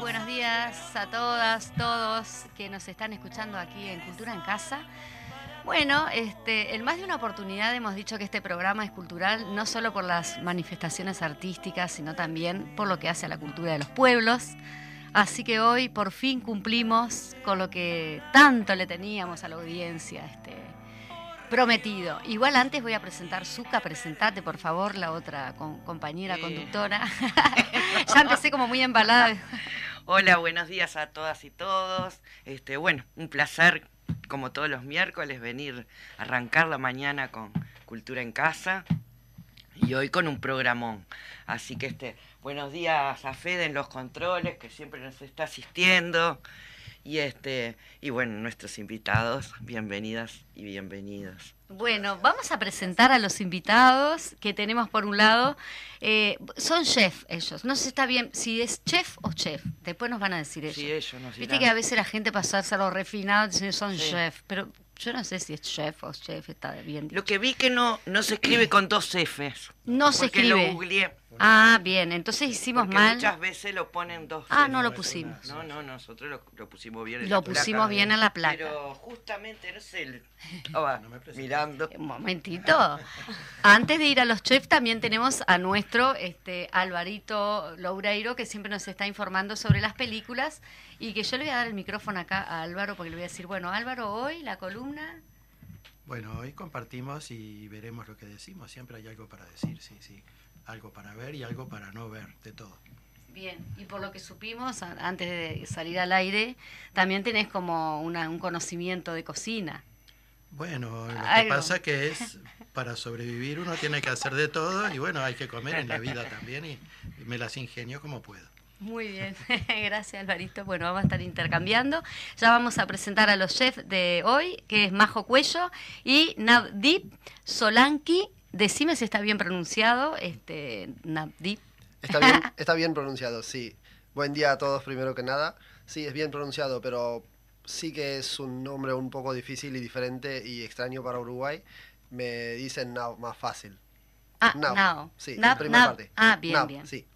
Buenos días a todas, todos que nos están escuchando aquí en Cultura en Casa. Bueno, este, en más de una oportunidad hemos dicho que este programa es cultural no solo por las manifestaciones artísticas, sino también por lo que hace a la cultura de los pueblos. Así que hoy por fin cumplimos con lo que tanto le teníamos a la audiencia este, prometido. Igual antes voy a presentar, Zuka, presentate por favor, la otra con- compañera Sí. conductora. ya empecé como muy embalada. Hola, buenos días a todas y todos. Este, bueno, un placer, como todos los miércoles, venir a arrancar la mañana con Cultura en Casa y hoy con un programón. Así que este, buenos días a Fede en los controles, que siempre nos está asistiendo. Y este, y bueno, nuestros invitados, bienvenidas y bienvenidos. Bueno, vamos a presentar a los invitados que tenemos por un lado. Eh, son chef ellos. No sé si está bien si es chef o chef. Después nos van a decir ellos. Sí, ellos nos Viste que a veces la gente pasa a ser lo refinado dicen son Sí. chef, pero yo no sé si es chef o chef, está bien dicho. Lo que vi que no, no se escribe con dos Fs. No se porque lo escribe. googleé. Ah, bien, entonces hicimos Porque mal. muchas veces lo ponen dos Ah, no lo pusimos. No, no, nosotros lo, lo pusimos bien en Lo la placa. pusimos bien en la placa. Pero justamente, no sé, el- estaba mirando. Un momentito. Antes de ir a los chefs, también tenemos a nuestro este, Alvarito Loureiro, que siempre nos está informando sobre las películas. Y que yo le voy a dar el micrófono acá a Álvaro, porque le voy a decir, bueno, Álvaro, hoy la columna. Bueno, hoy compartimos y veremos lo que decimos. Siempre hay algo para decir, sí, sí. Algo para ver y algo para no ver, de todo. Bien, y por lo que supimos antes de salir al aire, también tenés como un conocimiento de cocina. Bueno, lo que pasa que es, para sobrevivir uno tiene que hacer de todo y bueno, hay que comer en la vida también y, me las ingenio como puedo. Muy bien, gracias Alvarito. Bueno, vamos a estar intercambiando. Ya vamos a presentar a los chefs de hoy, que es Majo Cuello y Navdip Solanki. Decime si está bien pronunciado, este Navdip. Está bien, está bien pronunciado, sí. Buen día a todos primero que nada. Sí, es bien pronunciado, pero sí que es un nombre un poco difícil y diferente y extraño para Uruguay. Me dicen Now más fácil. Ah, Now. Sí, primera parte. Ah, bien, bien. Sí.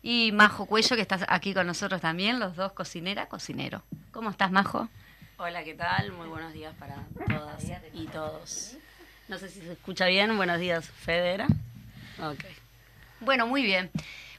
Y Majo Cuello, que estás aquí con nosotros también, los dos cocinera, cocinero. ¿Cómo estás, Majo? Hola, ¿qué tal? Muy buenos días para todas y todos. No sé si se escucha bien. Buenos días, Federa. Ok. Bueno, muy bien.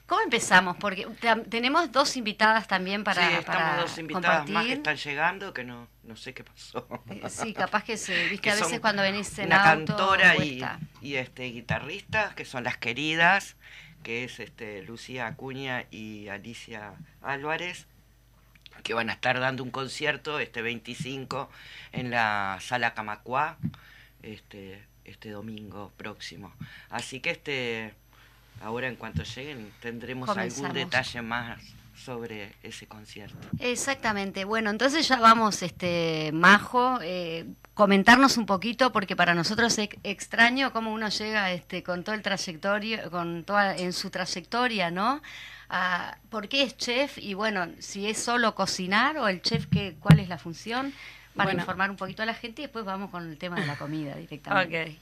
¿Cómo empezamos? Porque tenemos dos invitadas también para Sí, estamos dos invitadas más que están llegando, que no, no sé qué pasó. Eh, sí, capaz que se, viste a veces cuando venís en una cantora y, y, este guitarrista, que son las queridas, que es este Lucía Acuña y Alicia Álvarez, que van a estar dando un concierto este 25 en la Sala Camacuá, este, este domingo próximo. Así que este ahora en cuanto lleguen tendremos algún detalle más sobre ese concierto. Exactamente. Bueno, entonces ya vamos, este Majo, eh, comentarnos un poquito porque para nosotros es extraño cómo uno llega, este, con todo el trayectorio, con toda en su trayectoria, ¿no? A, ¿Por qué es chef? Y bueno, si es solo cocinar o el chef, ¿qué, ¿cuál es la función? Para informar un poquito a la gente y después vamos con el tema de la comida directamente. Ok.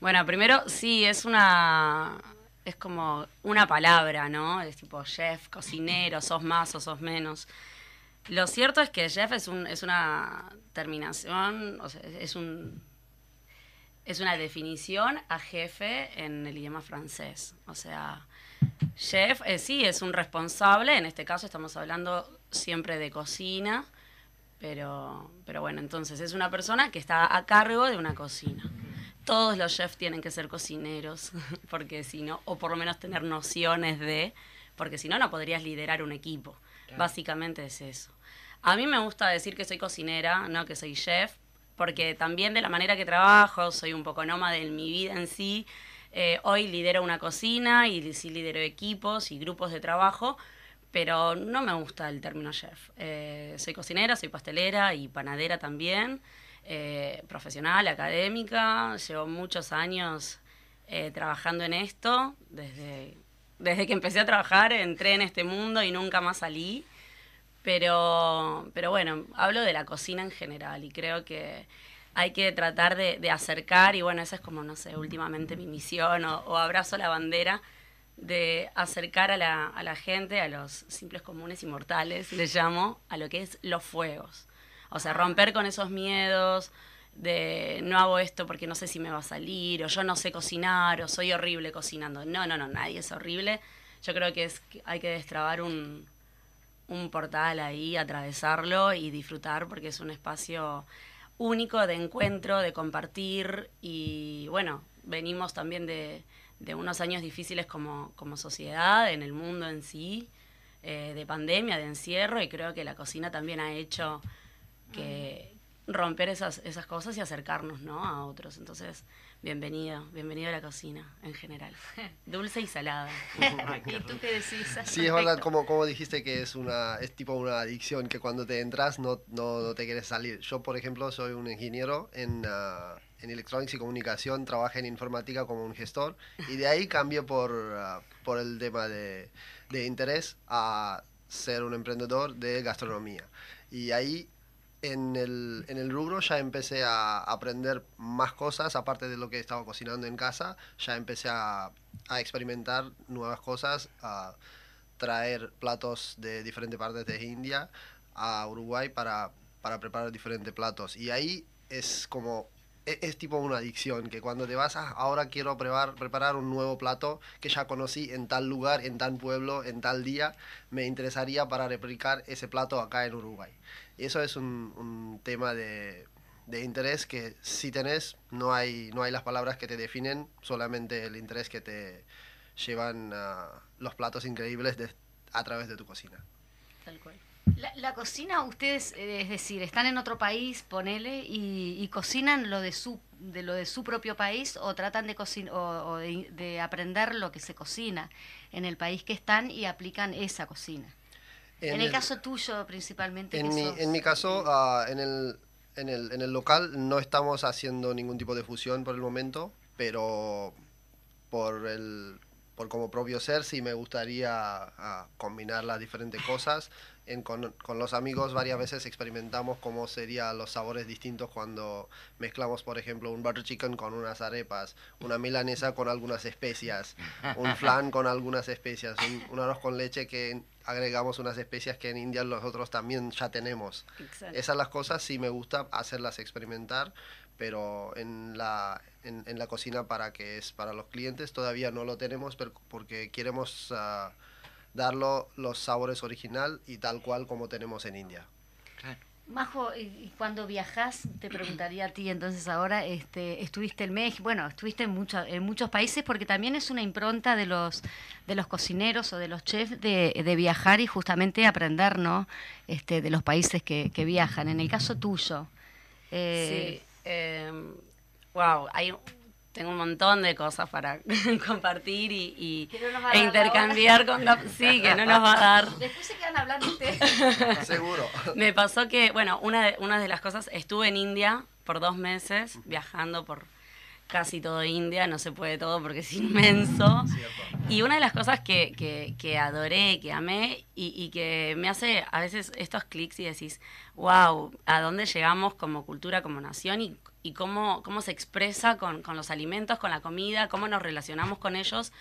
Bueno, primero sí, es una es como una palabra, ¿no? Es tipo chef, cocinero, sos más o sos menos. Lo cierto es que chef es, un, es una terminación, o sea, es, un, es una definición a jefe en el idioma francés. O sea, chef eh, sí es un responsable, en este caso estamos hablando siempre de cocina, pero, pero bueno, entonces es una persona que está a cargo de una cocina todos los chefs tienen que ser cocineros, porque si no, o por lo menos tener nociones de, porque si no, no podrías liderar un equipo. Básicamente es eso. A mí me gusta decir que soy cocinera, no que soy chef, porque también de la manera que trabajo, soy un poco nómada en mi vida en sí. Eh, hoy lidero una cocina y sí lidero equipos y grupos de trabajo, pero no me gusta el término chef. Eh, soy cocinera, soy pastelera y panadera también. Eh, profesional, académica, llevo muchos años eh, trabajando en esto, desde, desde que empecé a trabajar entré en este mundo y nunca más salí, pero, pero bueno, hablo de la cocina en general y creo que hay que tratar de, acercar, y bueno, esa es como, no sé, últimamente mi misión o, abrazo la bandera de acercar a la, a la gente, a los simples comunes y mortales, les llamo, a lo que es los fuegos o sea, romper con esos miedos de no hago esto porque no sé si me va a salir, o yo no sé cocinar, o soy horrible cocinando. No, no, no, nadie es horrible. Yo creo que es hay que destrabar un, un portal ahí, atravesarlo y disfrutar porque es un espacio único de encuentro, de compartir y bueno, venimos también de, de unos años difíciles como, como sociedad, en el mundo en sí, eh, de pandemia, de encierro y creo que la cocina también ha hecho que romper esas, esas cosas y acercarnos ¿no? a otros. Entonces, bienvenido, bienvenido a la cocina en general. Dulce y salada. ¿Y tú qué decís? Sí, es verdad, como, como dijiste que es una es tipo una adicción, que cuando te entras no, no, te quieres salir. Yo, por ejemplo, soy un ingeniero en, uh, en Electronics y Comunicación, trabajo en informática como un gestor, y de ahí cambio por, uh, por el tema de, de interés a ser un emprendedor de gastronomía. Y ahí en el, en el rubro ya empecé a aprender más cosas, aparte de lo que estaba cocinando en casa, ya empecé a, a experimentar nuevas cosas, a traer platos de diferentes partes de India a Uruguay para, para preparar diferentes platos. Y ahí es como e, es, tipo una adicción, que cuando te vas a, ahora quiero preparar, preparar un nuevo plato que ya conocí en tal lugar, en tal pueblo, en tal día, me interesaría para replicar ese plato acá en Uruguay. Eso es un, un tema de, de, interés que si tenés, no hay, no hay las palabras que te definen, solamente el interés que te llevan los platos increíbles a través de tu cocina. Tal cual. La, cocina, ustedes, eh, es decir, están en otro país, ponele, y, cocinan lo de su de lo de su propio país o tratan de, o, de, aprender lo que se cocina en el país que están y aplican esa cocina. En, el, caso tuyo, principalmente. En, mi, en mi caso, ah, en, el, en, el, en el local no estamos haciendo ningún tipo de fusión por el momento, pero por el por como propio ser sí me gustaría ah, combinar las diferentes cosas con, los amigos varias veces experimentamos cómo serían los sabores distintos cuando mezclamos, por ejemplo, un butter chicken con unas arepas, una milanesa con algunas especias, un flan con algunas especias, un, arroz con leche que agregamos unas especias que en India nosotros también ya tenemos. Esas las cosas sí me gusta hacerlas experimentar, pero en la, en, la cocina para que es para los clientes todavía no lo tenemos porque queremos... Uh, darlo los sabores original y tal cual como tenemos en India. Majo, y cuando viajas, te preguntaría a ti entonces ahora, este, estuviste en México, bueno, estuviste en, en muchos países porque también es una impronta de los, de los cocineros o de los chefs de, de viajar y justamente aprender, ¿no? Este, de los países que, que viajan. En el caso tuyo. Eh, sí, wow, em, hay tengo un montón de cosas para compartir y, e intercambiar con la... Sí, que no nos va a dar. Después se quedan hablando ustedes. Seguro. Me pasó que, bueno, una de, una de las cosas, estuve en India por dos meses, viajando por casi todo India, no se puede todo porque es inmenso. Y una de las cosas que, que, que adoré, que amé y, y, que me hace a veces estos clics y decís, wow, ¿a dónde llegamos como cultura, como nación y, y cómo, cómo se expresa con, con, los alimentos, con la comida, cómo nos relacionamos con ellos?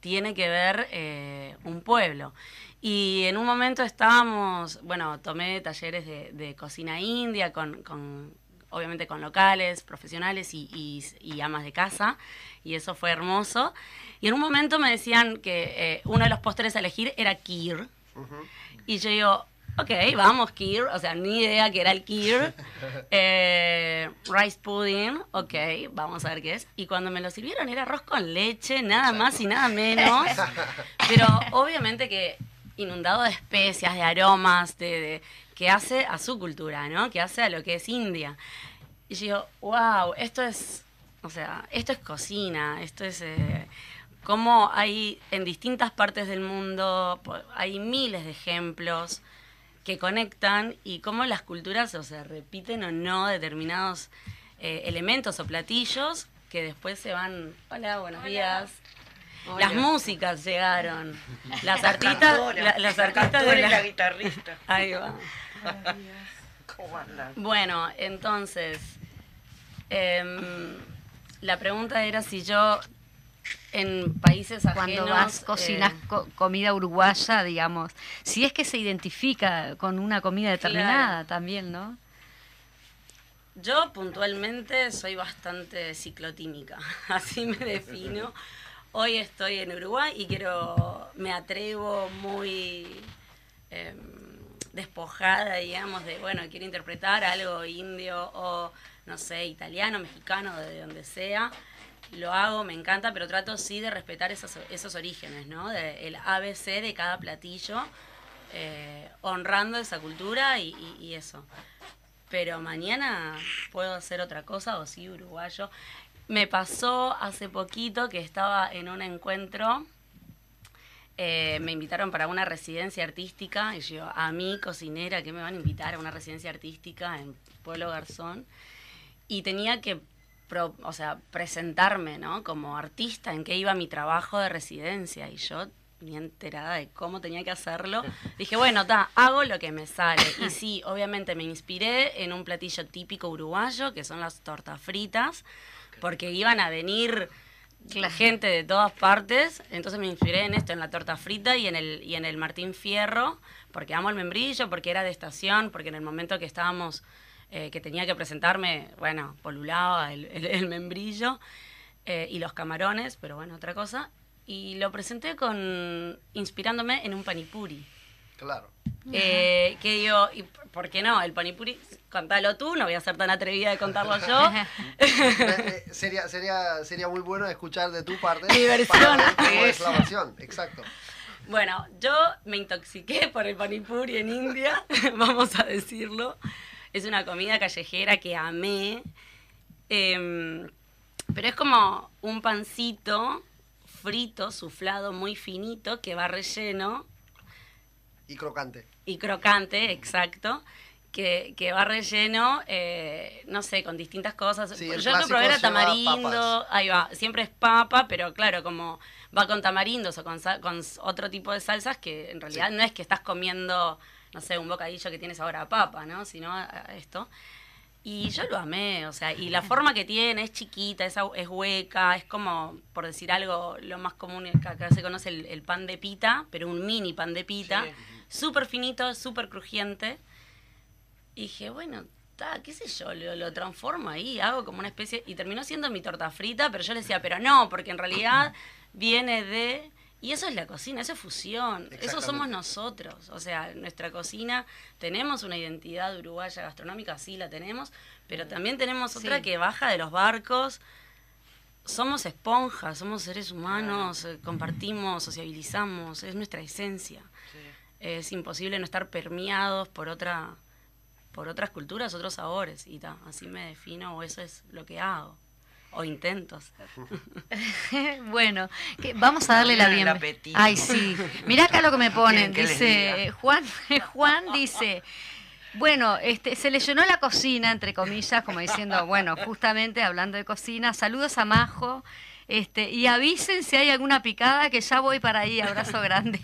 tiene que ver eh, un pueblo. Y en un momento estábamos, bueno, tomé talleres de, de cocina india con, con obviamente con locales, profesionales y, amas de casa, y eso fue hermoso. Y en un momento me decían que eh, uno de los postres a elegir era Kir. Y yo digo, ok, vamos, Kir. O sea, ni idea que era el Kir. Eh, rice pudding, ok, vamos a ver qué es. Y cuando me lo sirvieron era arroz con leche, nada más y nada menos. Pero obviamente que inundado de especias, de aromas, de que hace a su cultura, ¿no? Que hace a lo que es India. Y yo digo, wow, esto es, o sea, esto es cocina, esto es eh, cómo hay en distintas partes del mundo, hay miles de ejemplos que conectan y cómo las culturas o se repiten o no determinados eh, elementos o platillos que después se van, hola, buenos días. Las músicas llegaron. Las artistas, las artistas de la... guitarrista. Ahí va. Bueno, entonces, em, la pregunta era si yo en países ajenos... Cuando vas, cocinas eh, comida uruguaya, digamos, si es que se identifica con una comida determinada también, ¿no? Yo puntualmente soy bastante ciclotímica, así me defino. Hoy estoy en Uruguay y quiero, me atrevo muy... Em, despojada, digamos, de, bueno, quiero interpretar algo indio o, no sé, italiano, mexicano, de donde sea, lo hago, me encanta, pero trato sí de respetar esos, esos orígenes, ¿no? El ABC de cada platillo, eh, honrando esa cultura y, y, eso. Pero mañana puedo hacer otra cosa, o sí, uruguayo. Me pasó hace poquito que estaba en un encuentro eh, me invitaron para una residencia artística y yo, a mí, cocinera, ¿qué me van a invitar a una residencia artística en Pueblo Garzón? Y tenía que, o sea, presentarme, ¿no? Como artista, en qué iba mi trabajo de residencia. Y yo, ni enterada de cómo tenía que hacerlo, dije, bueno, ta, hago lo que me sale. Y sí, obviamente me inspiré en un platillo típico uruguayo, que son las tortas fritas, porque iban a venir la gente de todas partes, entonces me inspiré en esto, en la torta frita y en el, y en el Martín Fierro, porque amo el membrillo, porque era de estación, porque en el momento que estábamos, eh, que tenía que presentarme, bueno, polulaba el, membrillo eh, y los camarones, pero bueno, otra cosa. Y lo presenté con, inspirándome en un panipuri. Claro. Eh, que digo, ¿y por qué no? El panipuri, contalo tú, no voy a ser tan atrevida de contarlo yo. Eh, eh, sería, sería, sería muy bueno escuchar de tu parte. La versión, exacto. Bueno, yo me intoxiqué por el panipuri en India, vamos a decirlo. Es una comida callejera que amé. Em, pero es como un pancito frito, suflado, muy finito, que va relleno Y crocante. y crocante, exacto, que, que va relleno, eh, no sé, con distintas cosas. Sí, Yo lo probé era tamarindo, ahí va, siempre es papa, pero claro, como va con tamarindos o con, sal- con otro tipo de salsas que en realidad no es que estás comiendo, no sé, un bocadillo que tienes ahora a papa, ¿no? Sino a- a esto. Y yo lo amé, o sea, y la forma que tiene es chiquita, es, es hueca, es como, por decir algo, lo más común que acá se conoce el, el pan de pita, pero un mini pan de pita, súper finito, súper crujiente. Y dije, bueno, ta, qué sé yo, lo, lo transformo ahí, hago como una especie, y terminó siendo mi torta frita, pero yo le decía, pero no, porque en realidad viene de... Y eso es la cocina, eso es fusión, eso somos nosotros. O sea, nuestra cocina, tenemos una identidad uruguaya gastronómica, sí la tenemos, pero también tenemos otra Sí. que baja de los barcos. Somos esponjas, somos seres humanos, eh, compartimos, sociabilizamos, es nuestra esencia. Es imposible no estar permeados por otra por otras culturas, otros sabores y ta, así me defino o eso es lo que hago o intento hacer. bueno, que vamos a darle la bienvenida. Ay, sí. Mirá acá lo que me ponen. ¿Quieren que les Dice? Juan, Juan dice, bueno, este, se le llenó la cocina, entre comillas, como diciendo, bueno, justamente hablando de cocina, saludos a Majo. Este, y avisen si hay alguna picada que ya voy para ahí, abrazo grande.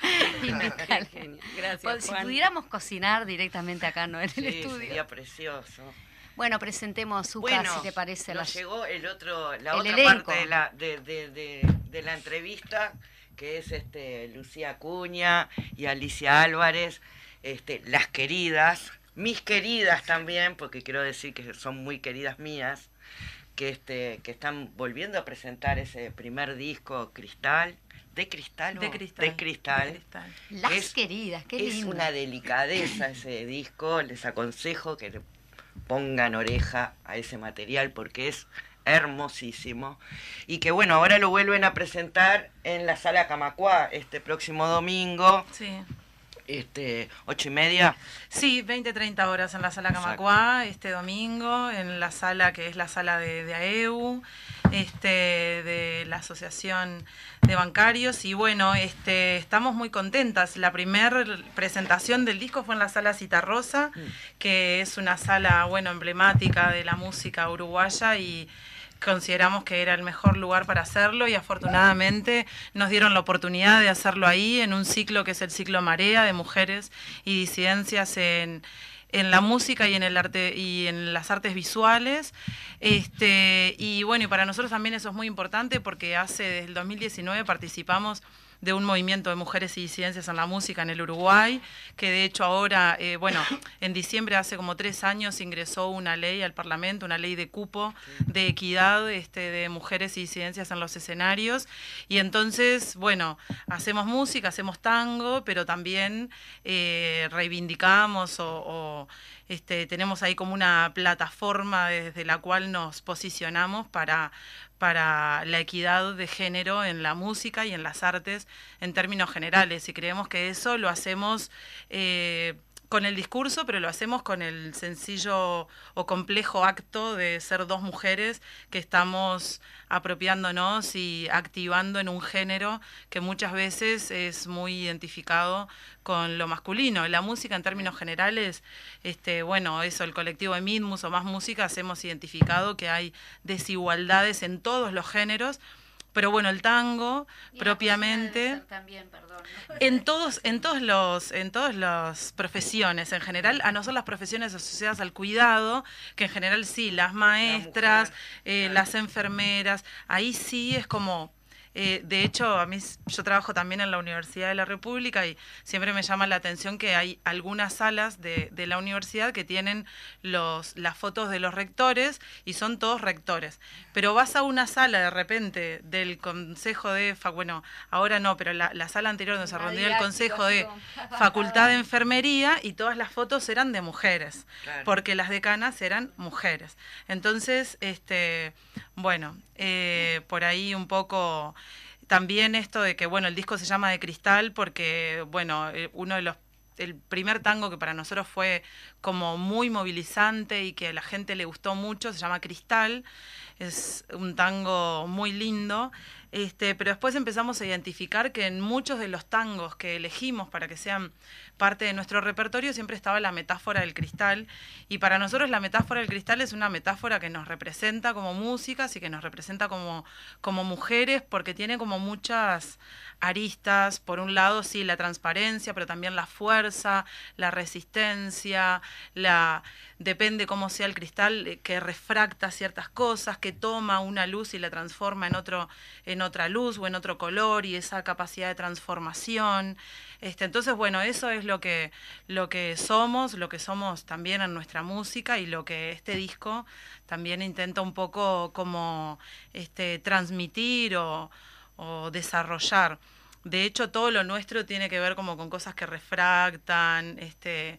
Gracias, Pues, si pudiéramos cocinar directamente acá, ¿no? En el Sí, estudio. sería precioso. Bueno, presentemos su Bueno, si te parece. nos la- llegó el otro, la el otra elenco. parte de la, de, de- de- de la entrevista, que es este Lucía Acuña y Alicia Álvarez, este, las queridas, mis queridas también, porque quiero decir que son muy queridas mías, que este, que están volviendo a presentar ese primer disco Cristal, de cristal, De o? cristal. de cristal. de cristal. Las es- queridas, qué Es lindo. una delicadeza ese disco, les aconsejo que le pongan oreja a ese material porque es hermosísimo. Y que bueno, ahora lo vuelven a presentar en la sala Camacuá este próximo domingo, Sí. Este, ocho y media. Sí, 20, 30 horas en la sala. Camacuá, este domingo, en la sala que es la sala de, de AEU, este, de la Asociación de Bancarios. Y bueno, este, estamos muy contentas. La primera presentación del disco fue en la sala Citarrosa, que es una sala, bueno, emblemática de la música uruguaya y consideramos que era el mejor lugar para hacerlo y afortunadamente nos dieron la oportunidad de hacerlo ahí en un ciclo que es el ciclo Marea de mujeres y disidencias en, en la música y en el arte y en las artes visuales. Este, y bueno, y para nosotros también eso es muy importante porque hace desde el 2019 participamos de un movimiento de mujeres y disidencias en la música en el Uruguay, que de hecho ahora, eh, bueno, en diciembre hace como tres años ingresó una ley al Parlamento, una ley de cupo de equidad este, de mujeres y disidencias en los escenarios. Y entonces, bueno, hacemos música, hacemos tango, pero también eh, reivindicamos o, o, este, tenemos ahí como una plataforma desde la cual nos posicionamos para, para la equidad de género en la música y en las artes en términos generales. Y creemos que eso lo hacemos eh, con el discurso, pero lo hacemos con el sencillo o complejo acto de ser dos mujeres que estamos apropiándonos y activando en un género que muchas veces es muy identificado con lo masculino. La música en términos generales, este, bueno, eso, el colectivo de Midmus o Más Música, hemos identificado que hay desigualdades en todos los géneros, pero bueno, el tango propiamente También, perdón. en todos en todos los en todas las profesiones en general a no ser las profesiones asociadas al cuidado que en general sí las maestras mujer, eh, las enfermeras ahí sí es como Eh, de hecho, a mí yo trabajo también en la Universidad de la República y siempre me llama la atención que hay algunas salas de, de la universidad que tienen los, las fotos de los rectores y son todos rectores. Pero vas a una sala de repente del Consejo de, bueno, ahora no, pero la, la sala anterior donde se reunió el Consejo de Facultad de Enfermería y todas las fotos eran de mujeres, porque las decanas eran mujeres. Entonces, este, bueno, eh, por ahí un poco también esto de que, bueno, el disco se llama de cristal porque, bueno, eh, uno de los el primer tango que para nosotros fue como muy movilizante y que a la gente le gustó mucho, se llama Cristal, es un tango muy lindo, este, pero después empezamos a identificar que en muchos de los tangos que elegimos para que sean parte de nuestro repertorio siempre estaba la metáfora del cristal. Y para nosotros la metáfora del cristal es una metáfora que nos representa como músicas y que nos representa como, como mujeres porque tiene como muchas aristas, por un lado sí la transparencia, pero también la fuerza, la resistencia, la depende cómo sea el cristal eh, que refracta ciertas cosas, que toma una luz y la transforma en otro en otra luz o en otro color y esa capacidad de transformación. Este, entonces, bueno, eso es lo que lo que somos, lo que somos también en nuestra música y lo que este disco también intenta un poco como este transmitir o desarrollar. De hecho, todo lo nuestro tiene que ver como con cosas que refractan, este,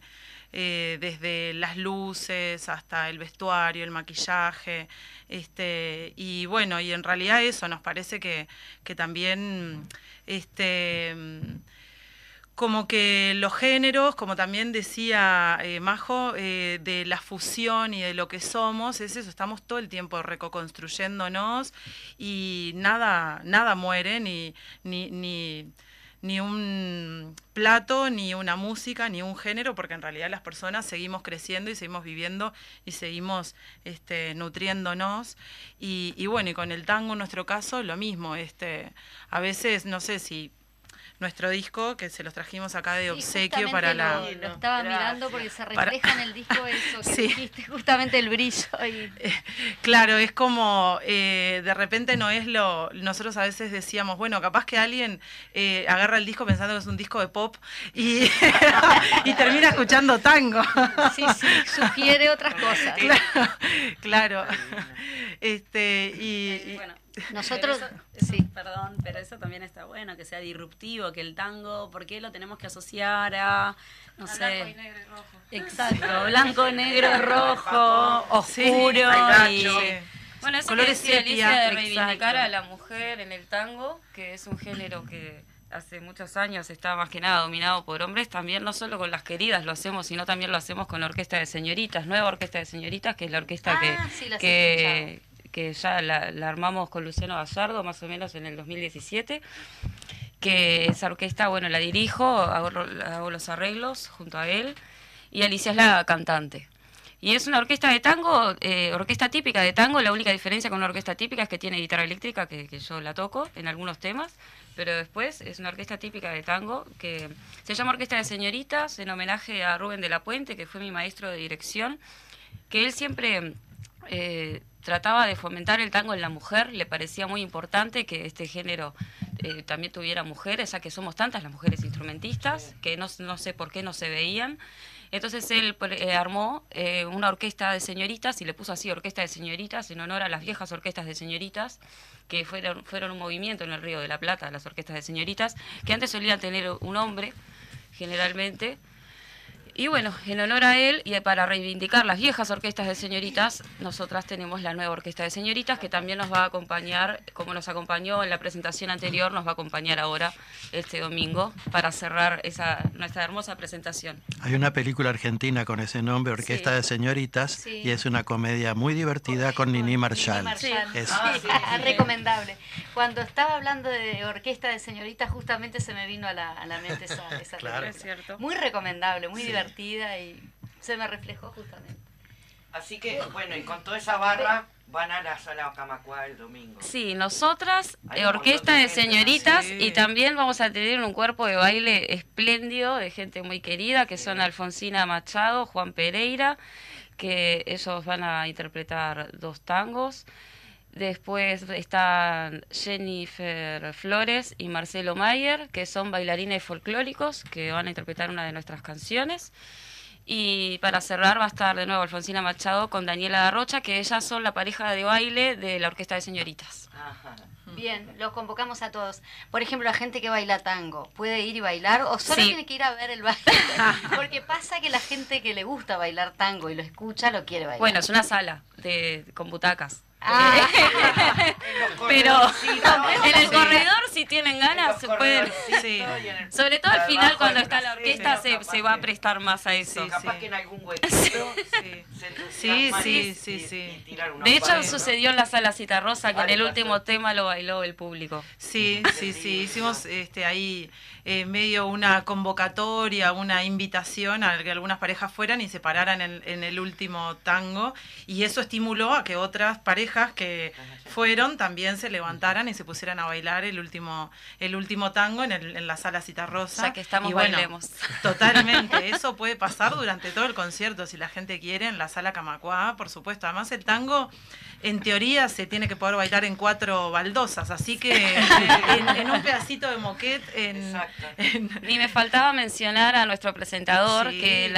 eh, desde las luces hasta el vestuario, el maquillaje, este, y bueno, y en realidad eso nos parece que, que también este como que los géneros, como también decía eh, Majo, eh, de la fusión y de lo que somos, es eso, estamos todo el tiempo reconstruyéndonos y nada, nada muere, ni, ni, ni, ni un plato, ni una música, ni un género, porque en realidad las personas seguimos creciendo y seguimos viviendo y seguimos este, nutriéndonos. Y, y bueno, y con el tango en nuestro caso, lo mismo, este, a veces, no sé si nuestro disco, que se los trajimos acá de obsequio para la... Lo estaba mirando porque se refleja en el disco eso que dijiste, justamente el brillo. Y... claro, es como, eh, de repente no es lo... Nosotros a veces decíamos, bueno, capaz que alguien eh, agarra el disco pensando que es un disco de pop y, y termina escuchando tango. sí, sí, sugiere otras cosas. Claro, claro. Este, y, bueno nosotros, sí. Perdón, pero eso también está bueno, que sea disruptivo, que el tango, ¿por qué lo tenemos que asociar a, no sé... Blanco y negro y rojo. Exacto, blanco, negro, rojo, oscuro y... Bueno, eso Colores que decía de reivindicar a la mujer en el tango, que es un género que hace muchos años está más que nada dominado por hombres, también no solo con las queridas lo hacemos, sino también lo hacemos con la Orquesta de Señoritas, nueva Orquesta de Señoritas, que es la orquesta que, ah, que, que ya la, armamos con Luciano Gallardo más o menos en el 2017, que esa orquesta, bueno, la dirijo, hago, los arreglos junto a él, y Alicia es la cantante. Y es una orquesta de tango, eh, orquesta típica de tango. La única diferencia con una orquesta típica es que tiene guitarra eléctrica, que, que, yo la toco en algunos temas. Pero después es una orquesta típica de tango que se llama Orquesta de Señoritas, en homenaje a Rubén de la Puente, que fue mi maestro de dirección. Que él siempre eh, trataba de fomentar el tango en la mujer, le parecía muy importante que este género eh, también tuviera mujeres, ya que somos tantas las mujeres instrumentistas, que no, sé por qué no se veían. Entonces él eh, armó eh, una orquesta de señoritas y le puso así orquesta de señoritas en honor a las viejas orquestas de señoritas, que fueron, fueron un movimiento en el Río de la Plata, las orquestas de señoritas, que antes solían tener un hombre, generalmente, y bueno, en honor a él y para reivindicar las viejas orquestas de señoritas, nosotras tenemos la nueva orquesta de señoritas que también nos va a acompañar, como nos acompañó en la presentación anterior, nos va a acompañar ahora este domingo para cerrar esa nuestra hermosa presentación. Hay una película argentina con ese nombre, Orquesta de Señoritas, y es una comedia muy divertida con Nini Marshall. Es ah, recomendable. Cuando estaba hablando de Orquesta de Señoritas, justamente se me vino a la, mente esa, esa claro. Muy recomendable, muy divertida y se me reflejó justamente. Así que, bueno, y con toda esa barra van a la sala Camacua el domingo. Sí, nosotras, eh, orquesta de señoritas, y también vamos a tener un cuerpo de baile espléndido de gente muy querida, que son Alfonsina Machado, Juan Pereira, que ellos van a interpretar dos tangos. Después están Jennifer Flores y Marcelo Mayer, que son bailarines folclóricos que van a interpretar una de nuestras canciones. Y para cerrar va a estar de nuevo Alfonsina Machado con Daniela Garrocha, que ellas son la pareja de baile de la Orquesta de Señoritas. Bien, los convocamos a todos. Por ejemplo, la gente que baila tango, ¿puede ir y bailar o solo tiene que ir a ver el baile? Porque pasa que la gente que le gusta bailar tango y lo escucha, lo quiere bailar. Bueno, es una sala de, con butacas. Ah. Pero en el corredor, si tienen ganas, se pueden. Sobre todo al final, cuando está la orquesta, se, va a prestar más a eso. capaz que en algún Sí, sí, sí, sí. De hecho, sucedió en la sala Cita Rosa, que en el último tema lo bailó el público. Sí, sí, sí. Hicimos este ahí eh, medio una convocatoria, una invitación a que algunas parejas fueran y se pararan en, el último tango y eso estimuló a que otras parejas que fueron también se levantaran y se pusieran a bailar el último el último tango en, en la sala Citarrosa. O sea que estamos y bailemos. Totalmente, eso puede pasar durante todo el concierto si la gente quiere en la sala Camacuá, por supuesto. Además el tango en teoría se tiene que poder bailar en cuatro baldosas, así que en, un pedacito de moquet. En, Y me faltaba mencionar a nuestro presentador que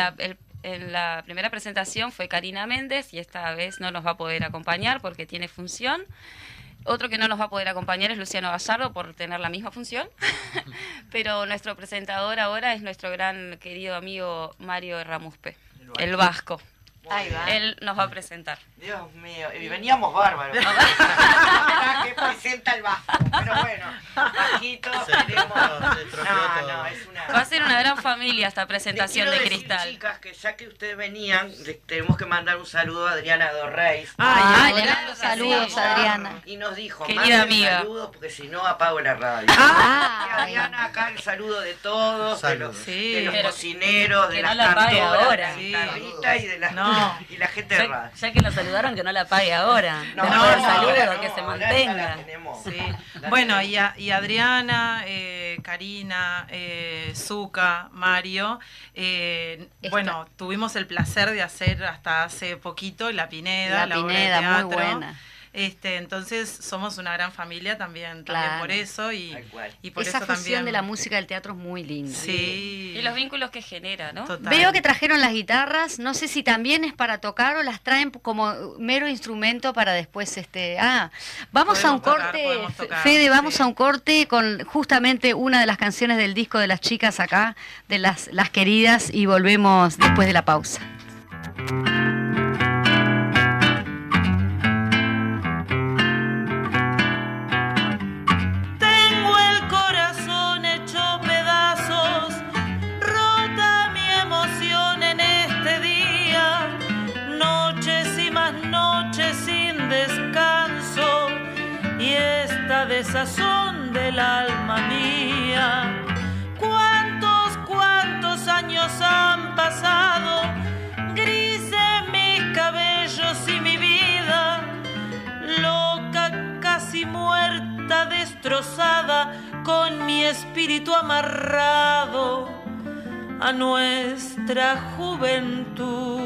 en la primera presentación fue Karina Méndez y esta vez no nos va a poder acompañar porque tiene función. Otro que no nos va a poder acompañar es Luciano Gallardo por tener la misma función. Pero nuestro presentador ahora es nuestro gran querido amigo Mario Ramuspe, el vasco. Ahí va. Él nos va a presentar. Dios mío, y veníamos bárbaros. que presenta el bajo. Pero bueno, bajito, tenemos... No, no, es una... Va a ser una gran familia esta presentación de Cristal. chicas, que ya que ustedes venían, tenemos que mandar un saludo a Adriana Dorreis. Ah, saludos, Adriana. Y nos dijo, Querida amiga. saludos porque si no apago la radio. Ah, Adriana, acá el saludo de todos, de los, cocineros, de las cantoras, de la y de las... No, y la gente ya, Ya que nos saludaron, que no la pague ahora. No, no, saludo, que se mantenga. Bueno, y, y Adriana, eh, Karina, eh, Zuka, Mario, eh, bueno, tuvimos el placer de hacer hasta hace poquito La Pineda, la, Pineda, muy buena. Este, entonces somos una gran familia también, también por eso y, y por Esa eso fusión también. de la música del teatro es muy linda. Sí. Y los vínculos que genera, ¿no? Veo que trajeron las guitarras, no sé si también es para tocar o las traen como mero instrumento para después este, ah, vamos a un corte, Fede, vamos a un corte con justamente una de las canciones del disco de las chicas acá, de las las queridas y volvemos después de la pausa. Desazón del alma mía. ¿Cuántos, cuántos años han pasado? Grises mis cabellos y mi vida, loca, casi muerta, destrozada, con mi espíritu amarrado a nuestra juventud.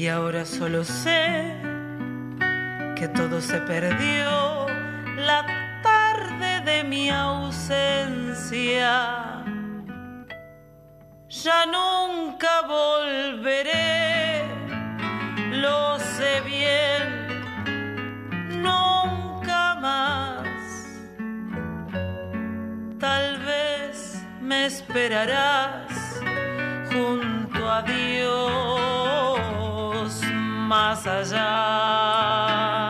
Y ahora solo sé que todo se perdió la tarde de mi ausencia. Ya nunca volveré, lo sé bien, nunca más. Tal vez me esperarás junto a Dios más allá.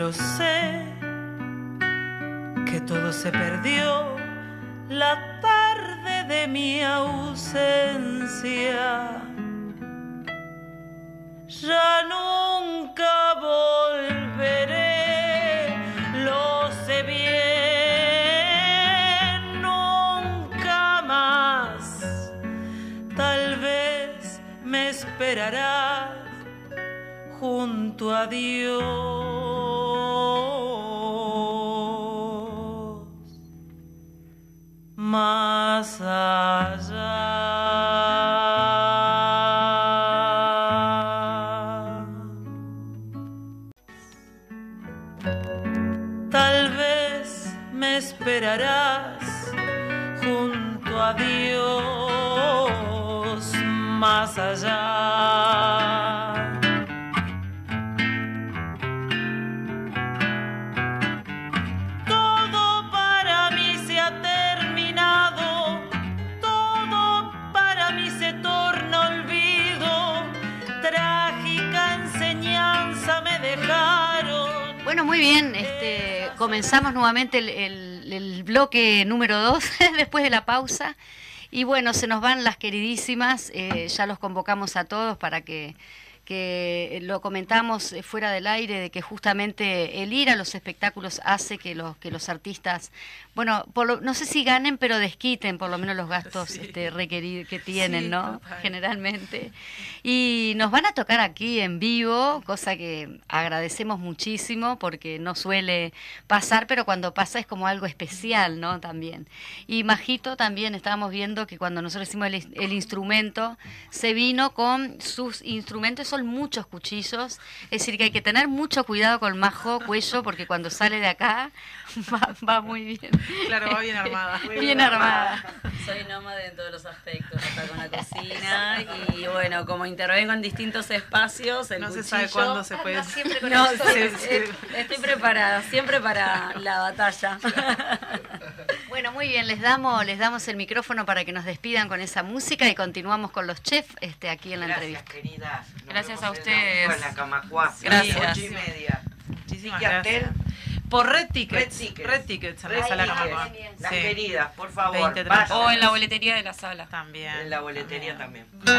solo sé que todo se perdió la tarde de mi ausencia. Ya nunca volveré, lo sé bien, nunca más. Tal vez me esperarás junto a Dios. Comenzamos nuevamente el, bloque número 2 después de la pausa. Y bueno, se nos van las queridísimas. eh, ya los convocamos a todos para que, que lo comentamos eh, fuera del aire, de que justamente el ir a los espectáculos hace que los, que los artistas, bueno, por lo- no sé si ganen, pero desquiten por lo menos los gastos este, requeridos que tienen, Sí, ¿no? total. Generalmente. Y nos van a tocar aquí en vivo, cosa que agradecemos muchísimo porque no suele pasar, pero cuando pasa es como algo especial, ¿no? También. Y Majito también estábamos viendo que cuando nosotros hicimos el, el instrumento, se vino con sus instrumentos, muchos cuchillos, es decir, que hay que tener mucho cuidado con Majo Cuello porque cuando sale de acá va, va muy bien. Claro, va bien armada. Bien armada. Soy nómade en todos los aspectos, hasta con la cocina y bueno, como intervengo en distintos espacios, el No se cuchillo- sabe cuándo se puede. No, Sí, sí, sí. eh, estoy preparada, siempre para la batalla. Muy bien, les damos, les damos el micrófono para que nos despidan con esa música y continuamos con los chefs este, aquí en la Gracias, entrevista. queridas. Nos Gracias a ustedes. En la Camacuá. Gracias. Ocho y media. Muchísimas gracias. Por Red Tickets. Red Tickets. Red Tickets en la Red sala Tickets. Camacuá. Las Sí. queridas, por favor. 20, vayan. O en la boletería de la sala. También. En la boletería también. Tu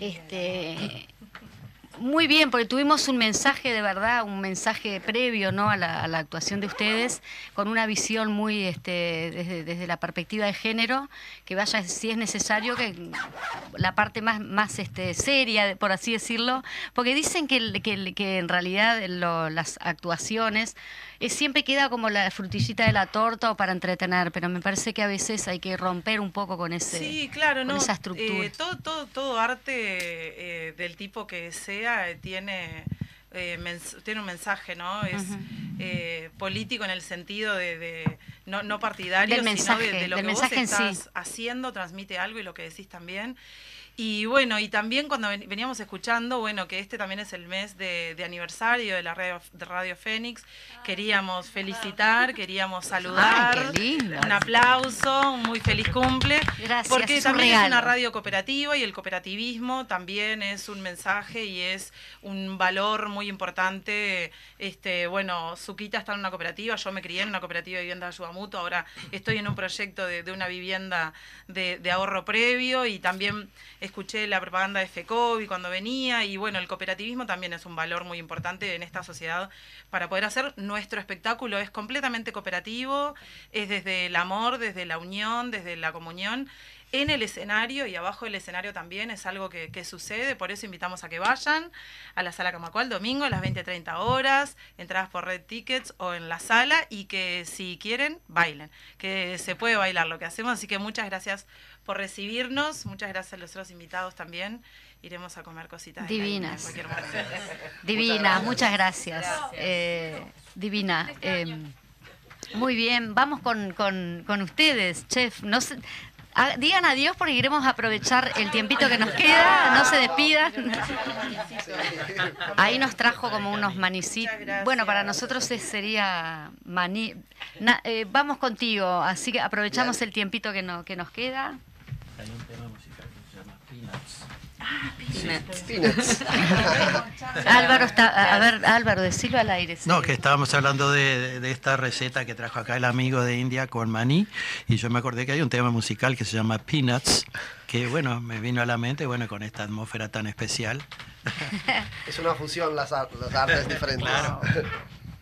Este, muy bien, porque tuvimos un mensaje de verdad, un mensaje previo ¿no? a, la, actuación de ustedes, con una visión muy este, desde, desde la perspectiva de género, que vaya, si es necesario, que la parte más, más este, seria, por así decirlo, porque dicen que, que, que en realidad lo- las actuaciones eh, siempre queda como la frutillita de la torta o para entretener, pero me parece que a veces hay que romper un poco con ese Sí, claro, con no. esa estructura. eh, todo, todo, todo arte eh, del tipo que sea eh, tiene, eh, tiene un mensaje, ¿no? Es eh, político en el sentido de, de- no, no partidario, Del sino mensaje, de, de lo del que vos sí. estás haciendo, transmite algo y lo que decís también. Y bueno, y también cuando ven- veníamos escuchando, bueno, que este también es el mes de, de aniversario de la radio, de radio Fénix, queríamos felicitar, queríamos saludar. Ay, qué lindo. Un aplauso, un muy feliz cumple. Gracias, Porque es también es una radio cooperativa y el cooperativismo también es un mensaje y es un valor muy importante. Este, bueno, Suquita está en una cooperativa, yo me crié en una cooperativa de vivienda de ayuda mutua, ahora estoy en un proyecto de, de una vivienda de, de ahorro previo y también escuché la propaganda de FECOBI cuando venía y bueno, el cooperativismo también es un valor muy importante en esta sociedad para poder hacer nuestro espectáculo. Es completamente cooperativo, es desde el amor, desde la unión, desde la comunión. En el escenario y abajo del escenario también es algo que, que sucede, por eso invitamos a que vayan a la sala Camacual domingo a las 20-30 horas, entradas por Red Tickets o en la sala y que si quieren, bailen, que se puede bailar lo que hacemos, así que muchas gracias por recibirnos, muchas gracias a los otros invitados también, iremos a comer cositas de la en Divinas. cualquier momento. Divina, muchas gracias. Eh, divina. eh, muy bien, vamos con, con- con ustedes, chef. No ah, digan adiós porque queremos aprovechar el tiempito que nos queda, no se despidan. Ahí nos trajo como unos manicitos. Bueno, para nosotros es- sería maní. Na- eh, vamos contigo, así que aprovechamos el tiempito que, no, que nos queda. Hay un tema musical que se llama Peanuts. Peanuts. Álvaro está, a ver, Álvaro, decilo al aire. sí. No, que estábamos hablando de, de esta receta que trajo acá el amigo de India con maní y yo me acordé que hay un tema musical que se llama Peanuts que bueno, me vino a la mente, bueno, con esta atmósfera tan especial. Es una fusión las, las artes diferentes.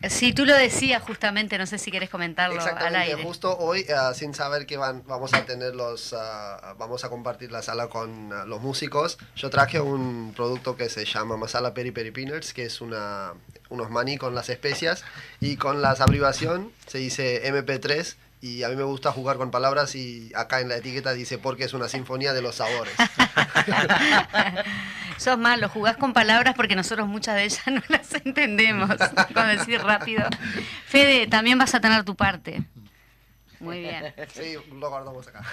Sí, tú lo decías justamente, no sé si querés comentarlo al aire. justo hoy, ah, sin saber que van, vamos a tener los, ah, vamos a compartir la sala con ah, los músicos, yo traje un producto que se llama Masala Peri Peri Peanuts, que es una, unos maní con las especias y con las abreviación se dice MP3 y a mí me gusta jugar con palabras y acá en la etiqueta dice porque es una sinfonía de los sabores. Sos malo, jugás con palabras porque nosotros muchas de ellas no las entendemos, con decir rápido. Fede, también vas a tener tu parte. Muy bien. Sí, lo guardamos acá.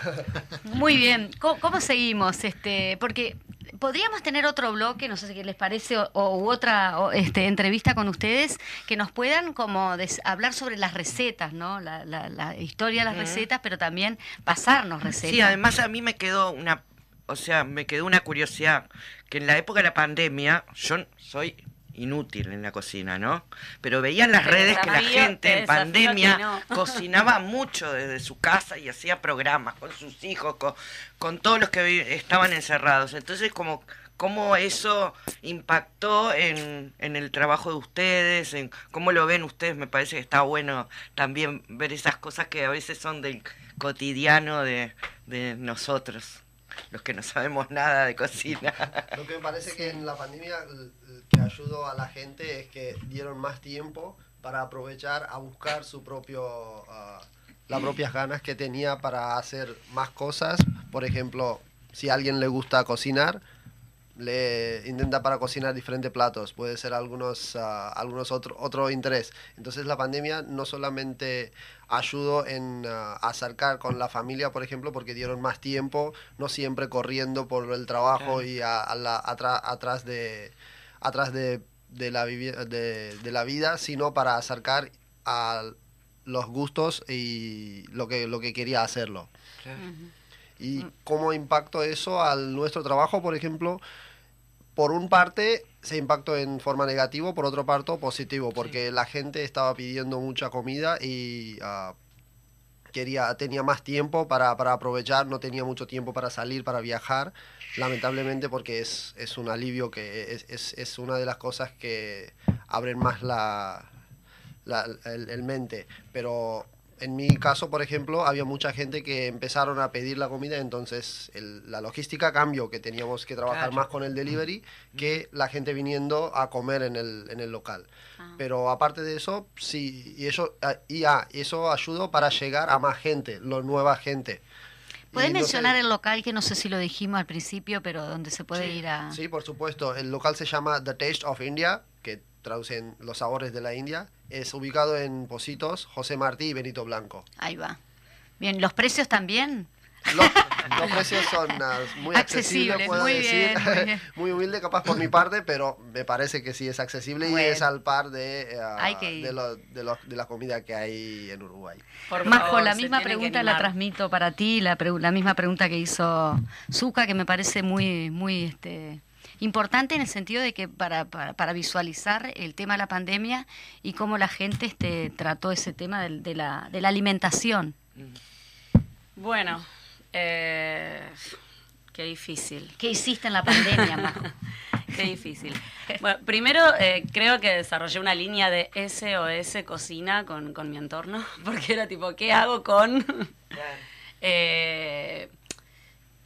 Muy bien. ¿Cómo, cómo seguimos? Este, porque podríamos tener otro bloque, no sé qué les parece, o, o- u otra o, este, entrevista con ustedes que nos puedan como des- hablar sobre las recetas, ¿no? La, la- la historia de las recetas, pero también pasarnos recetas. Sí, además a mí me quedó una, o sea, me quedó una curiosidad, que en la época de la pandemia, yo soy inútil en la cocina, ¿no? Pero veía en las Te redes que la gente te en pandemia no. cocinaba mucho desde su casa y hacía programas con sus hijos, con, con todos los que estaban encerrados. Entonces, como cómo eso impactó en, en el trabajo de ustedes, en cómo lo ven ustedes, me parece que está bueno también ver esas cosas que a veces son del cotidiano de, de nosotros, los que no sabemos nada de cocina. Lo que me parece que en la pandemia l- que ayudó a la gente es que dieron más tiempo para aprovechar a buscar su propio ah, las propias ganas que tenía para hacer más cosas. Por ejemplo, si a alguien le gusta cocinar, le intenta para cocinar diferentes platos, puede ser algunos, ah, algunos otro, otro interés. Entonces la pandemia no solamente ayudó en ah, acercar con la familia, por ejemplo, porque dieron más tiempo, no siempre corriendo por el trabajo y a, a la, atra- atrás de atrás de, de la vivi- de, de la vida, sino para acercar a los gustos y lo que, lo que quería hacerlo. ¿Y cómo impactó eso al nuestro trabajo, por ejemplo? Por un parte se impactó en forma negativa, por otro parte positivo, porque la gente estaba pidiendo mucha comida y ah, quería, tenía más tiempo para, para aprovechar, no tenía mucho tiempo para salir, para viajar, lamentablemente porque es, es un alivio que es, es, es una de las cosas que abren más la, la- el, el mente. Pero en mi caso, por ejemplo, había mucha gente que empezaron a pedir la comida, entonces el- la logística cambió, que teníamos que trabajar Claro. más con el delivery que la gente viniendo a comer en el, en el local. Ah. Pero aparte de eso, sí, y eso, ah, y, ah, eso ayudó para llegar a más gente, lo nueva gente. ¿Puedes Y no sé- mencionar el local que no sé si lo dijimos al principio, pero donde se puede ir a... Sí, por supuesto. El local se llama The Taste of India, que traducen los sabores de la India. Es ubicado en Positos, José Martí y Benito Blanco. Ahí va. Bien, ¿los precios también? Los, los precios son ah, muy accesibles, Accesibles, puedo muy decir. bien, muy bien. Muy humilde capaz por mi parte, pero me parece que sí es accesible y es al par de, ah, de, lo- de, lo- de la comida que hay en Uruguay. Por Majo, favor, la misma pregunta la transmito para ti, la misma pregunta que hizo Zuka, que me parece muy, muy este, importante en el sentido de que para, para, para visualizar el tema de la pandemia y cómo la gente este, trató ese tema de, la, de la alimentación. Bueno, eh, qué difícil. ¿Qué hiciste en la pandemia, Majo? Qué difícil. Bueno, primero eh, creo que desarrollé una línea de SOS cocina con, con mi entorno, porque era tipo, ¿qué hago con eh,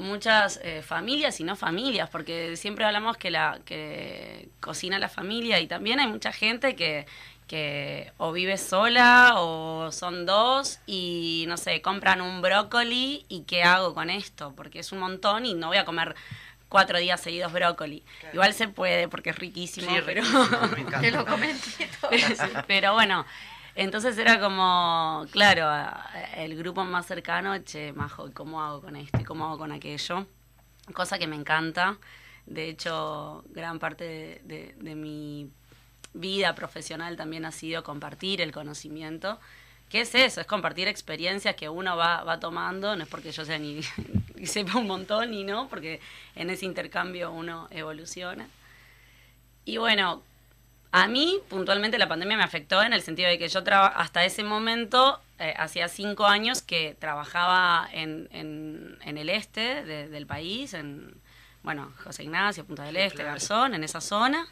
muchas eh, familias y no familias? Porque siempre hablamos que la que cocina la familia y también hay mucha gente que que o vive sola o son dos y no sé, compran un brócoli y qué hago con esto, porque es un montón y no voy a comer cuatro días seguidos brócoli. Igual se puede porque es riquísimo, Sí, pero... riquísimo, me encanta. Que lo comenté todo. pero bueno, entonces era como, claro, el grupo más cercano, che, Majo, ¿y ¿cómo hago con esto? ¿Y cómo hago con aquello? Cosa que me encanta. De hecho, gran parte de, de- mi vida profesional también ha sido compartir el conocimiento. ¿Qué es eso? Es compartir experiencias que uno va, va tomando, no es porque yo sea ni sepa un montón ni no, porque en ese intercambio uno evoluciona. Y bueno, a mí puntualmente la pandemia me afectó en el sentido de que yo hasta ese momento, eh, hacía cinco años que trabajaba en, en- en el este de- del país, en bueno, José Ignacio, Punta del Este, claro. Garzón, en esa zona.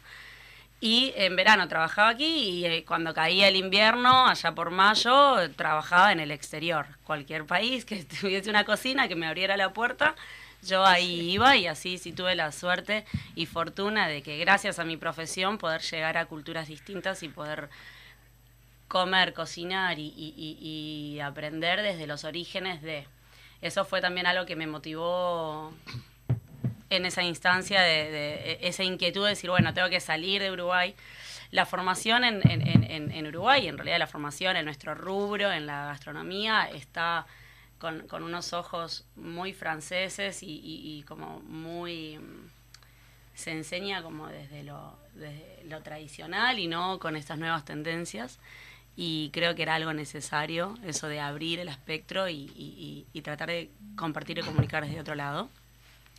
Y en verano trabajaba aquí y eh, cuando caía el invierno, allá por mayo, trabajaba en el exterior. Cualquier país que tuviese una cocina que me abriera la puerta, yo ahí iba y así sí tuve la suerte y fortuna de que gracias a mi profesión poder llegar a culturas distintas y poder comer, cocinar y, aprender desde los orígenes de... Eso fue también algo que me motivó en esa instancia de, de esa inquietud de decir, bueno, tengo que salir de Uruguay. la formación en, en, en, Uruguay, en realidad la formación en nuestro rubro, en la gastronomía, está con, unos ojos muy franceses y, como muy... se enseña como desde lo, desde lo tradicional y no con estas nuevas tendencias y creo que era algo necesario eso de abrir el espectro y, y, tratar de compartir y comunicar desde otro lado.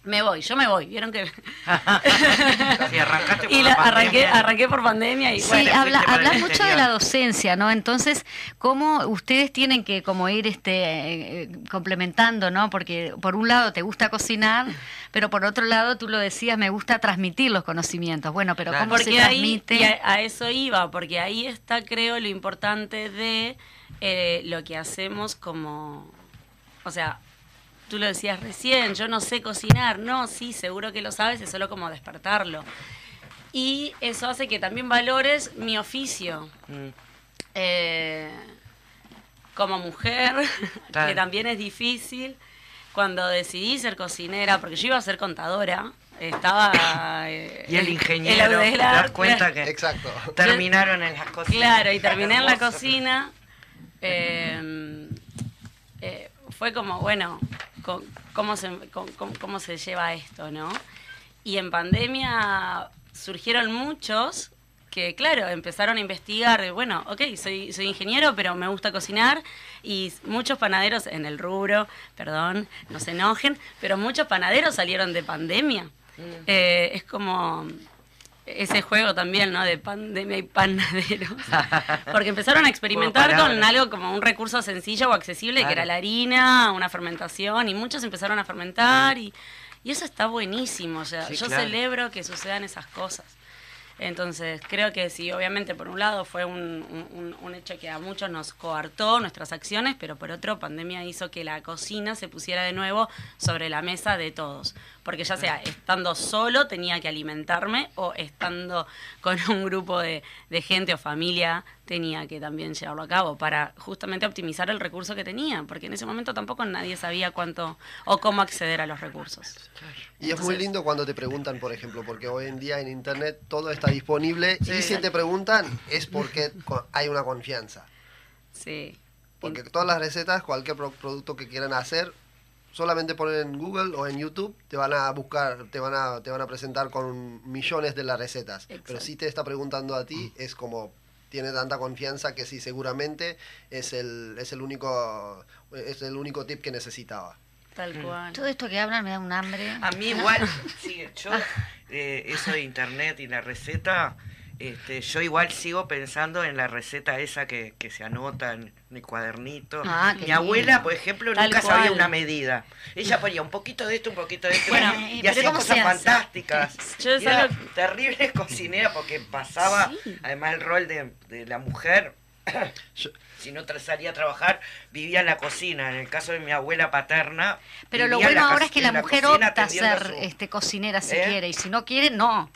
Me voy, yo me voy. Vieron que. arrancaste por y la arranqué, arranqué por pandemia y. Sí, habla, mucho de la docencia, ¿no? Entonces, ¿cómo ustedes tienen que como ir este eh, eh, complementando, ¿no? Porque por un lado te gusta cocinar, pero por otro lado tú lo decías, me gusta transmitir los conocimientos. Bueno, pero ¿cómo se transmite? Ahí, a, eso iba, porque ahí está, creo, lo importante de eh, lo que hacemos como. O sea, tú lo decías recién, yo no sé cocinar, no, sí, seguro que lo sabes, es solo como despertarlo. Y eso hace que también valores mi oficio. Mm. Eh, como mujer, que también es difícil, cuando decidí ser cocinera, porque yo iba a ser contadora, estaba... Eh, y el ingeniero, ¿te das cuenta que Exacto. terminaron en las cocinas? Claro, y terminé en la cocina. Eh, fue como, bueno, cómo se, cómo, se lleva esto, ¿no? Y en pandemia surgieron muchos que, claro, empezaron a investigar, bueno, ok, soy, soy ingeniero, pero me gusta cocinar, y muchos panaderos en el rubro, perdón, no se enojen, pero muchos panaderos salieron de pandemia. Mm. Eh, es como ese juego también, ¿no? De pandemia y panaderos. Porque empezaron a experimentar con algo como un recurso sencillo o accesible, que era la harina, una fermentación, y muchos empezaron a fermentar, y, y eso está buenísimo. O sea, yo celebro que sucedan esas cosas. Entonces, creo que sí, obviamente, por un lado fue un, un, hecho que a muchos nos coartó nuestras acciones, pero por otro, pandemia hizo que la cocina se pusiera de nuevo sobre la mesa de todos. Porque ya sea estando solo tenía que alimentarme o estando con un grupo de, de gente o familia tenía que también llevarlo a cabo para justamente optimizar el recurso que tenía, porque en ese momento tampoco nadie sabía cuánto o cómo acceder a los recursos. Y es muy lindo cuando te preguntan, por ejemplo, porque hoy en día en Internet todo está disponible y si te preguntan es porque hay una confianza. Sí. Porque todas las recetas, cualquier producto que quieran hacer, solamente poner en Google o en YouTube, te van a buscar, te van a, te van a presentar con millones de las recetas. Pero si te está preguntando a ti, es como tiene tanta confianza que sí, seguramente es el, es el único es el único tip que necesitaba. Tal mm. cual. Todo esto que hablan me da un hambre. A mí igual, sí, yo eh, eso de internet y la receta, este, yo igual sigo pensando en la receta esa que, que se anota en el cuadernito. Ah, Mi abuela, por ejemplo, nunca sabía una medida. Ella ponía un poquito de esto, un poquito de esto. y hacía cosas fantásticas. Yo era terrible cocinera porque pasaba, además, el rol de, de la mujer. Si no salía a trabajar, vivía en la cocina. En el caso de mi abuela paterna. Pero lo bueno ahora es que la, mujer opta a ser este, cocinera si ¿Eh? quiere, y si no quiere, no.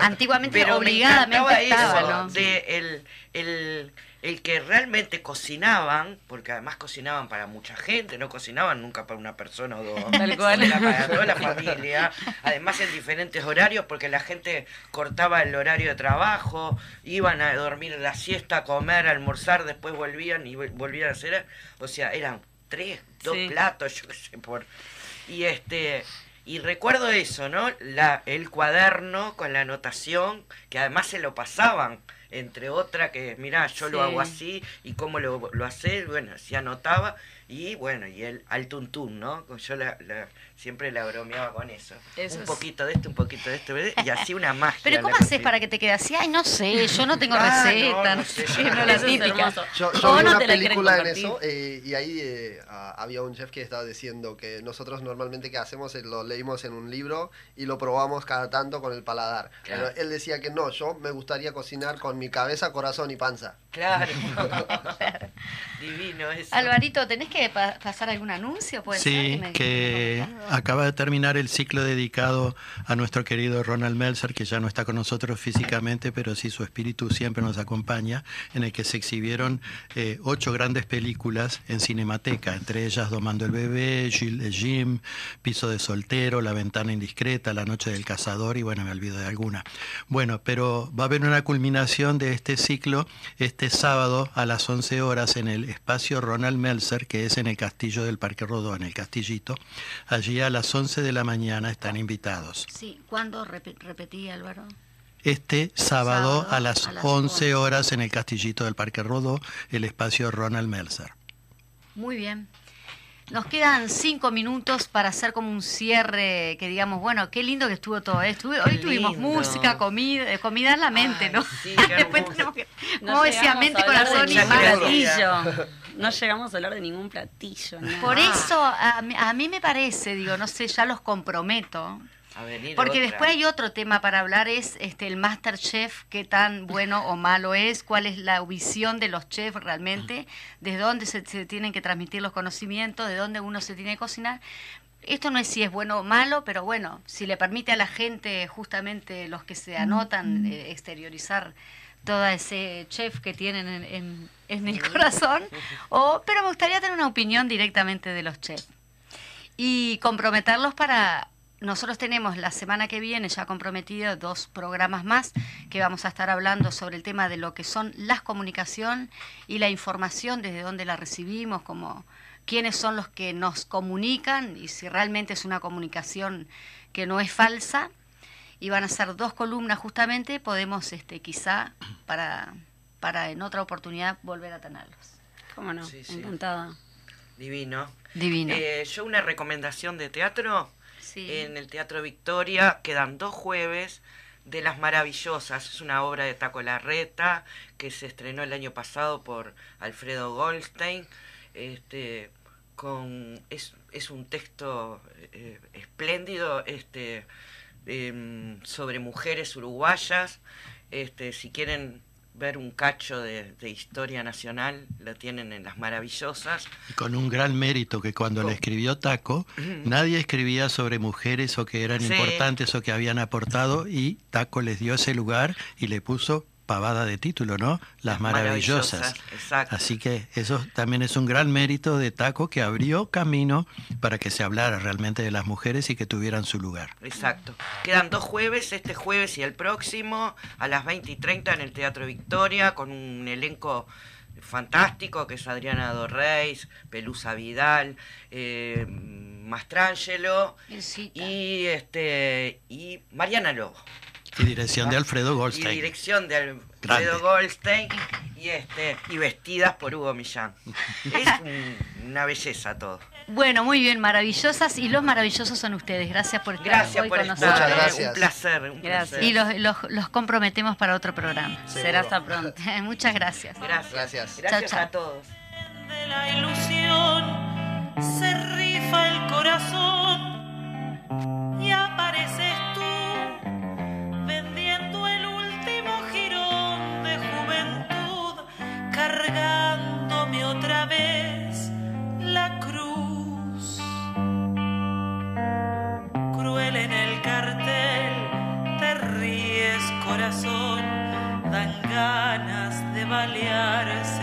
Antiguamente Pero obligadamente estaba, De el el que realmente cocinaban, porque además cocinaban para mucha gente, no cocinaban nunca para una persona o dos, para toda la familia, además en diferentes horarios, porque la gente cortaba el horario de trabajo, iban a dormir la siesta, a comer, a almorzar, después volvían y volvían a hacer, o sea, eran tres, dos platos, yo qué sé, por... Y este y recuerdo eso, ¿no? La, el cuaderno con la anotación, que además se lo pasaban entre otra que, mira, yo lo hago así y cómo lo, lo hace, bueno, se anotaba y bueno, y el al tuntún, ¿no? Yo la, siempre la bromeaba con eso. un poquito de esto, un poquito de esto, y así una magia. Pero ¿cómo haces para que te quede así? Ay, no sé, yo no tengo ah, receta, no, sé, no, la típica. Yo, yo vi una película en eso eh, y ahí eh, había un chef que estaba diciendo que nosotros normalmente que hacemos es lo leímos en un libro y lo probamos cada tanto con el paladar. Pero él decía que no, yo me gustaría cocinar con mi cabeza, corazón y panza. Claro. Divino eso. Alvarito, ¿tenés que pa- pasar algún anuncio? ¿Puede ser Sí, me- que acaba de terminar el ciclo dedicado a nuestro querido Ronald Melzer, que ya no está con nosotros físicamente, pero sí su espíritu siempre nos acompaña, en el que se exhibieron eh, ocho grandes películas en Cinemateca, entre ellas Domando el Bebé, Gilles Jim, Piso de Soltero, La Ventana Indiscreta, La Noche del Cazador y bueno, me olvido de alguna. Bueno, pero va a haber una culminación de este ciclo este sábado a las 11 horas en el espacio Ronald Melzer, que es en el Castillo del Parque Rodó, en el Castillito. Allí a las 11 de la mañana están invitados. Sí, ¿cuándo Repe- repetí, Álvaro? Este sábado, Sábado a las, a las 11 11. horas en el Castillito del Parque Rodó, el espacio Ronald Melzer. Muy bien. Nos quedan cinco minutos para hacer como un cierre, que digamos, bueno, qué lindo que estuvo todo esto. Hoy tuvimos lindo. música, comida, eh, comida en la mente, Ay, ¿no? sí, Después tenemos que, No como decía, mente, corazón de y platillo. No llegamos a hablar de ningún platillo. nada. Por eso, a a mí me parece, digo, no sé, ya los comprometo, A venir Porque otra. después hay otro tema para hablar, es este el Masterchef, qué tan bueno o malo es, cuál es la visión de los chefs realmente, desde dónde se, se tienen que transmitir los conocimientos, de dónde uno se tiene que cocinar. Esto no es si es bueno o malo, pero bueno, si le permite a la gente, justamente los que se anotan, eh, exteriorizar todo ese chef que tienen en, en- en el corazón, o, pero me gustaría tener una opinión directamente de los chefs y comprometerlos para... Nosotros tenemos la semana que viene ya comprometido dos programas más que vamos a estar hablando sobre el tema de lo que son las comunicación y la información, desde dónde la recibimos, como quiénes son los que nos comunican y si realmente es una comunicación que no es falsa. Y van a ser dos columnas justamente, podemos este, quizá para, para en otra oportunidad volver a tenerlos. ¿Cómo no? Sí, sí. Encantada. Divino. Divino. Eh, yo una recomendación de teatro. Sí. En el Teatro Victoria quedan dos jueves de Las Maravillosas. Es una obra de Taco Larreta que se estrenó el año pasado por Alfredo Goldstein. Este, con, es, es un texto eh, espléndido este, em, sobre mujeres uruguayas. Este, si quieren ver un cacho de, de historia nacional, lo tienen en Las Maravillosas. Y con un gran mérito que cuando le escribió Taco, nadie escribía sobre mujeres o que eran Sí. importantes o que habían aportado y Taco les dio ese lugar y le puso pavada de título, ¿no? Las maravillosas. Maravillosas, exacto. Así que eso también es un gran mérito de Taco que abrió camino para que se hablara realmente de las mujeres y que tuvieran su lugar. Exacto. Quedan dos jueves, este jueves y el próximo, a las 20 y 30 en el Teatro Victoria, con un elenco fantástico que es Adriana Dorreis, Pelusa Vidal, eh, Mastrangelo y este y Mariana Lobo. Y dirección de Alfredo Y Goldstein. dirección de Alfredo Grande. Goldstein y este y vestidas por Hugo Millán. Es un- una belleza todo. Bueno, muy bien, maravillosas. Y los maravillosos son ustedes. Gracias por estar Gracias hoy por con estar. nosotros. Muchas gracias. Un placer, un Gracias. placer. Y los, los, los comprometemos para otro programa. Será hasta pronto. Muchas gracias. Gracias. Gracias. Gracias Chao, chao. a todos. de la ilusión se rifa el corazón y apareces otra vez la cruz. Cruel en el cartel te ríes corazón. Dan ganas de balearse